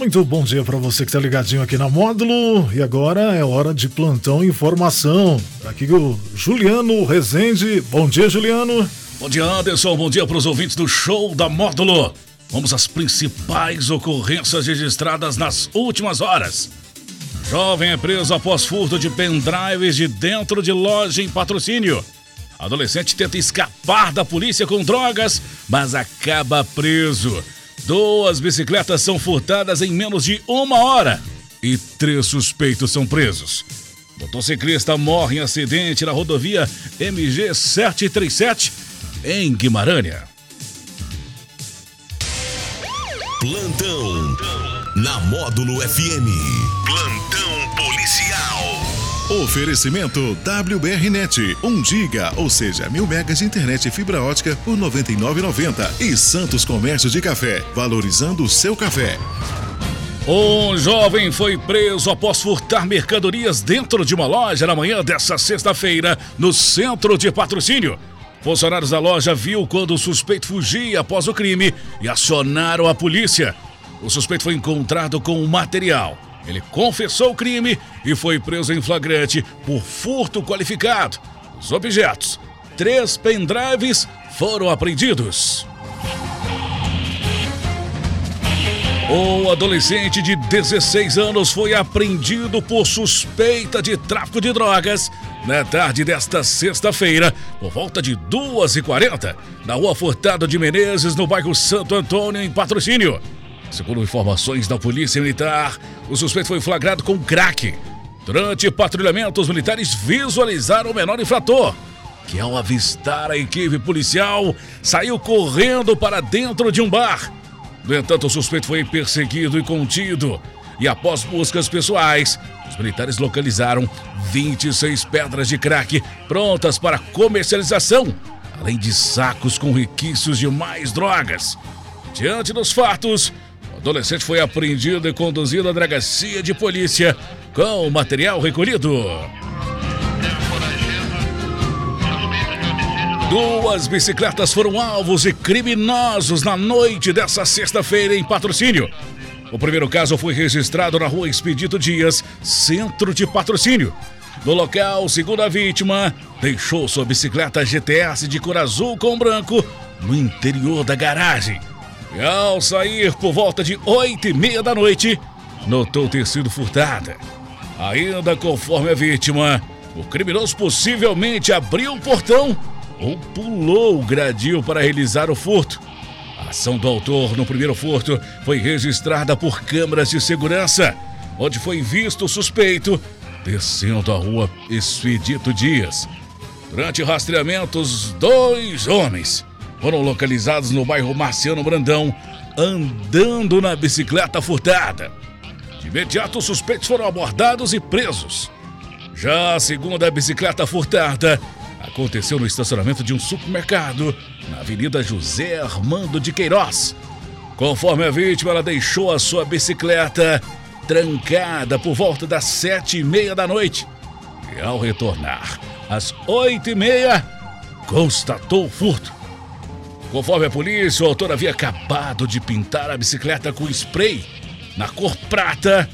Muito bom dia para você que está ligadinho aqui na Módulo. E agora é hora de plantão informação. Aqui o Juliano Rezende. Bom dia, Juliano. Bom dia, Anderson. Bom dia para os ouvintes do show da Módulo. Vamos às principais ocorrências registradas nas últimas horas. Jovem é preso após furto de pendrives de dentro de loja em patrocínio. Adolescente tenta escapar da polícia com drogas, mas acaba preso. Duas bicicletas são furtadas em menos de uma hora e três suspeitos são presos. Motociclista morre em acidente na rodovia MG 737 em Guimarães. Plantão na Módulo FM. Plantão. Oferecimento WBRnet, 1 giga, ou seja, mil megas de internet e fibra ótica por 99,90 e Santos Comércio de Café, valorizando o seu café. Um jovem foi preso após furtar mercadorias dentro de uma loja na manhã dessa sexta-feira, no centro de patrocínio. Funcionários da loja viu quando o suspeito fugia após o crime e acionaram a polícia. O suspeito foi encontrado com o material. Ele confessou o crime e foi preso em flagrante por furto qualificado. Os objetos, três pendrives, foram apreendidos. Um adolescente de 16 anos foi apreendido por suspeita de tráfico de drogas na tarde desta sexta-feira, por volta de 2h40, na rua Furtado de Menezes, no bairro Santo Antônio, em patrocínio. Segundo informações da Polícia Militar, o suspeito foi flagrado com crack. Durante patrulhamento, os militares visualizaram o menor infrator, que ao avistar a equipe policial, saiu correndo para dentro de um bar. No entanto, o suspeito foi perseguido e contido. E após buscas pessoais, os militares localizaram 26 pedras de crack prontas para comercialização, além de sacos com requisitos de mais drogas. Diante dos fatos, adolescente foi apreendido e conduzido à delegacia de polícia com o material recolhido. Duas bicicletas foram alvos de criminosos na noite dessa sexta-feira em patrocínio. O primeiro caso foi registrado na rua Expedito Dias, centro de patrocínio. No local, segundo a vítima, deixou sua bicicleta GTS de cor azul com branco no interior da garagem. E ao sair por volta de oito e meia da noite, notou ter sido furtada. Ainda conforme a vítima, o criminoso possivelmente abriu o portão ou pulou o gradil para realizar o furto. A ação do autor no primeiro furto foi registrada por câmeras de segurança, onde foi visto o suspeito descendo a rua Expedito Dias. Durante rastreamentos, dois homens foram localizados no bairro Marciano Brandão, andando na bicicleta furtada. De imediato, os suspeitos foram abordados e presos. Já a segunda bicicleta furtada aconteceu no estacionamento de um supermercado na Avenida José Armando de Queiroz. Conforme a vítima, ela deixou a sua bicicleta trancada por volta das sete e meia da noite. E ao retornar às oito e meia, constatou o furto. Conforme a polícia, o autor havia acabado de pintar a bicicleta com spray na cor prata,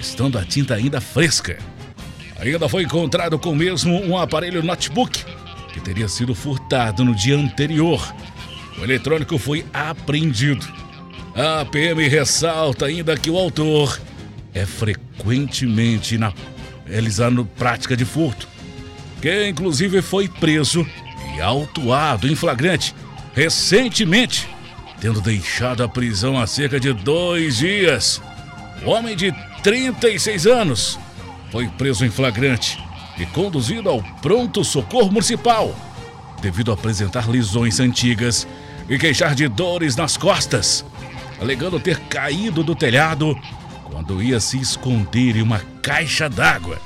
estando a tinta ainda fresca. Ainda foi encontrado com mesmo um aparelho notebook que teria sido furtado no dia anterior. O eletrônico foi apreendido. A PM ressalta ainda que o autor é frequentemente na, realizando prática de furto, que inclusive foi preso e autuado em flagrante recentemente, tendo deixado a prisão há cerca de dois dias. O homem de 36 anos foi preso em flagrante e conduzido ao pronto socorro municipal, devido a apresentar lesões antigas e queixar de dores nas costas, alegando ter caído do telhado quando ia se esconder em uma caixa d'água.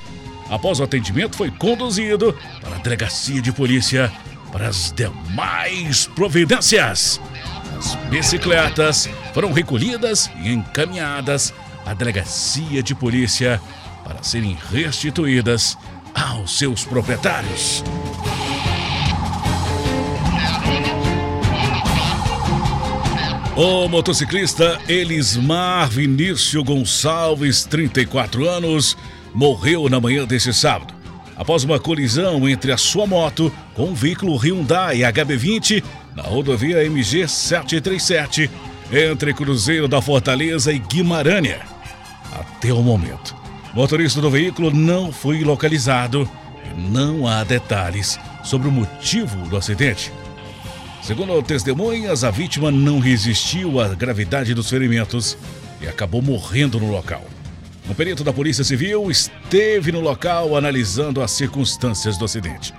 Após o atendimento, foi conduzido para a delegacia de polícia para as demais providências. As bicicletas foram recolhidas e encaminhadas à delegacia de polícia para serem restituídas aos seus proprietários. O motociclista Elismar Vinícius Gonçalves, 34 anos, morreu na manhã deste sábado, após uma colisão entre a sua moto com um veículo Hyundai HB20 na rodovia MG 737, entre Cruzeiro da Fortaleza e Guimarães. Até o momento, o motorista do veículo não foi localizado e não há detalhes sobre o motivo do acidente. Segundo testemunhas, a vítima não resistiu à gravidade dos ferimentos e acabou morrendo no local. Um perito da Polícia Civil esteve no local analisando as circunstâncias do acidente.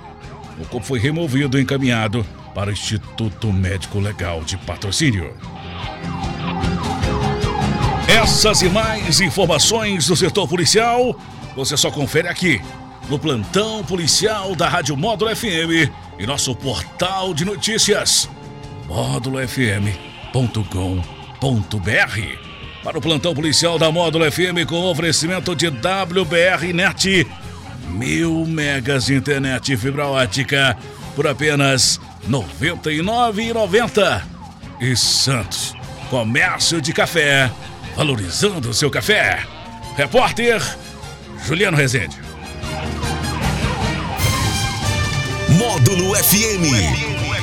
O corpo foi removido e encaminhado para o Instituto Médico Legal de Patrocínio. Essas e mais informações do setor policial você só confere aqui no plantão policial da Rádio Módulo FM e nosso portal de notícias módulofm.com.br. Para o plantão policial da Módulo FM com oferecimento de WBR Net, mil megas de internet fibra ótica por apenas R$ 99,90. E Santos, comércio de café, valorizando o seu café. Repórter Juliano Rezende. Módulo FM.